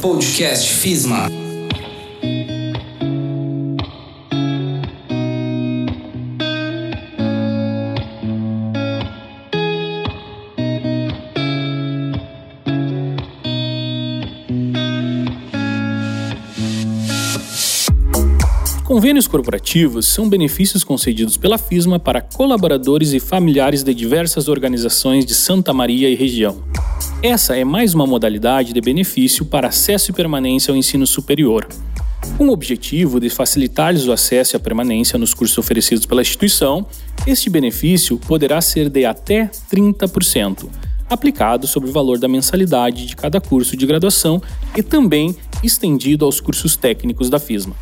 Podcast FISMA. Convênios corporativos são benefícios concedidos pela FISMA para colaboradores e familiares de diversas organizações de Santa Maria e região. Essa é mais uma modalidade de benefício para acesso e permanência ao ensino superior. Com o objetivo de facilitar-lhes o acesso e a permanência nos cursos oferecidos pela instituição, este benefício poderá ser de até 30%, aplicado sobre o valor da mensalidade de cada curso de graduação e também estendido aos cursos técnicos da FISMA.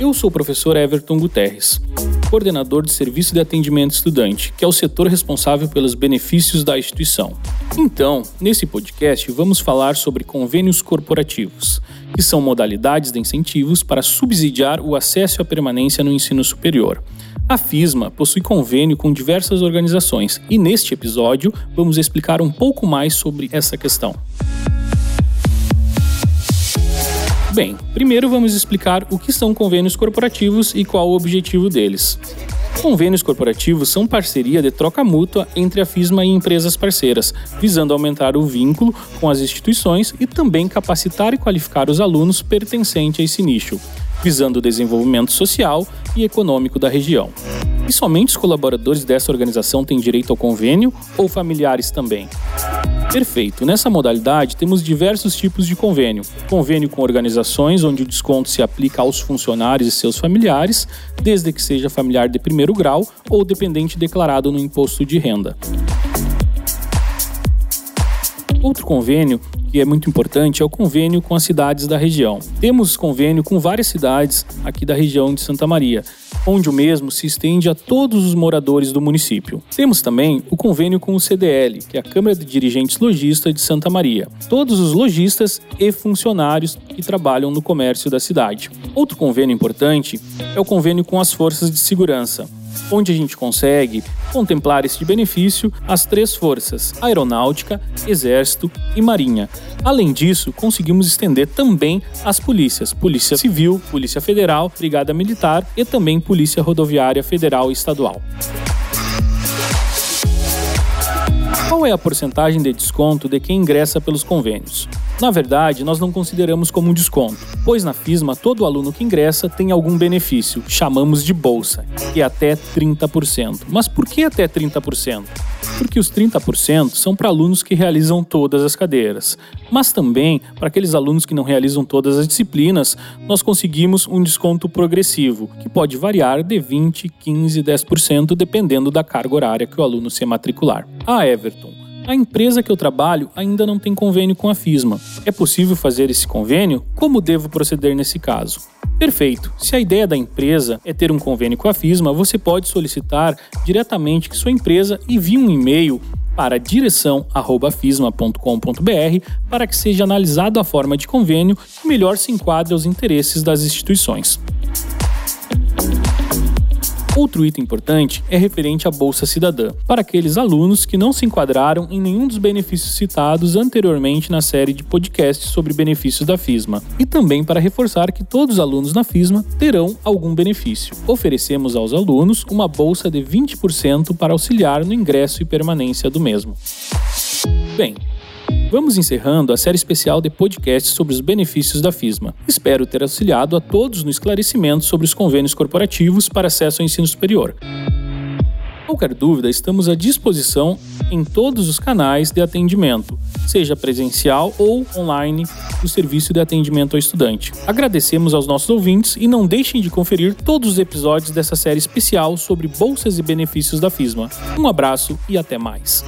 Eu sou o professor Everton Guterres, coordenador de Serviço de Atendimento Estudante, que é o setor responsável pelos benefícios da instituição. Então, nesse podcast, vamos falar sobre convênios corporativos, que são modalidades de incentivos para subsidiar o acesso à permanência no ensino superior. A FISMA possui convênio com diversas organizações e neste episódio vamos explicar um pouco mais sobre essa questão. Bem, primeiro vamos explicar o que são convênios corporativos e qual o objetivo deles. Convênios corporativos são parceria de troca mútua entre a FISMA e empresas parceiras, visando aumentar o vínculo com as instituições e também capacitar e qualificar os alunos pertencentes a esse nicho, visando o desenvolvimento social e econômico da região. E somente os colaboradores dessa organização têm direito ao convênio ou familiares também? Perfeito. Nessa modalidade, temos diversos tipos de convênio. Convênio com organizações, onde o desconto se aplica aos funcionários e seus familiares, desde que seja familiar de primeiro grau ou dependente declarado no imposto de renda. Outro convênio que é muito importante é o convênio com as cidades da região. Temos convênio com várias cidades aqui da região de Santa Maria, onde o mesmo se estende a todos os moradores do município. Temos também o convênio com o CDL, que é a Câmara de Dirigentes Logistas de Santa Maria. Todos os lojistas e funcionários que trabalham no comércio da cidade. Outro convênio importante é o convênio com as forças de segurança onde a gente consegue contemplar este benefício as três forças: aeronáutica, exército e marinha. Além disso, conseguimos estender também as polícias: Polícia Civil, Polícia Federal, Brigada Militar e também Polícia Rodoviária Federal e Estadual. Qual é a porcentagem de desconto de quem ingressa pelos convênios? Na verdade, nós não consideramos como um desconto, pois na FISMA todo aluno que ingressa tem algum benefício, chamamos de bolsa, que é até 30%. Mas por que até 30%? Porque os 30% são para alunos que realizam todas as cadeiras, mas também para aqueles alunos que não realizam todas as disciplinas, nós conseguimos um desconto progressivo, que pode variar de 20, 15, 10% dependendo da carga horária que o aluno se matricular. A Everton a empresa que eu trabalho ainda não tem convênio com a FISMA. É possível fazer esse convênio? Como devo proceder nesse caso? Perfeito. Se a ideia da empresa é ter um convênio com a FISMA, você pode solicitar diretamente que sua empresa envie um e-mail para direção@fisma.com.br para que seja analisado a forma de convênio que melhor se enquadre aos interesses das instituições. Outro item importante é referente à Bolsa Cidadã, para aqueles alunos que não se enquadraram em nenhum dos benefícios citados anteriormente na série de podcasts sobre benefícios da FISMA, e também para reforçar que todos os alunos na FISMA terão algum benefício. Oferecemos aos alunos uma bolsa de 20% para auxiliar no ingresso e permanência do mesmo. Bem, Vamos encerrando a série especial de podcasts sobre os benefícios da FISMA. Espero ter auxiliado a todos no esclarecimento sobre os convênios corporativos para acesso ao ensino superior. Qualquer dúvida, estamos à disposição em todos os canais de atendimento, seja presencial ou online, do serviço de atendimento ao estudante. Agradecemos aos nossos ouvintes e não deixem de conferir todos os episódios dessa série especial sobre bolsas e benefícios da FISMA. Um abraço e até mais.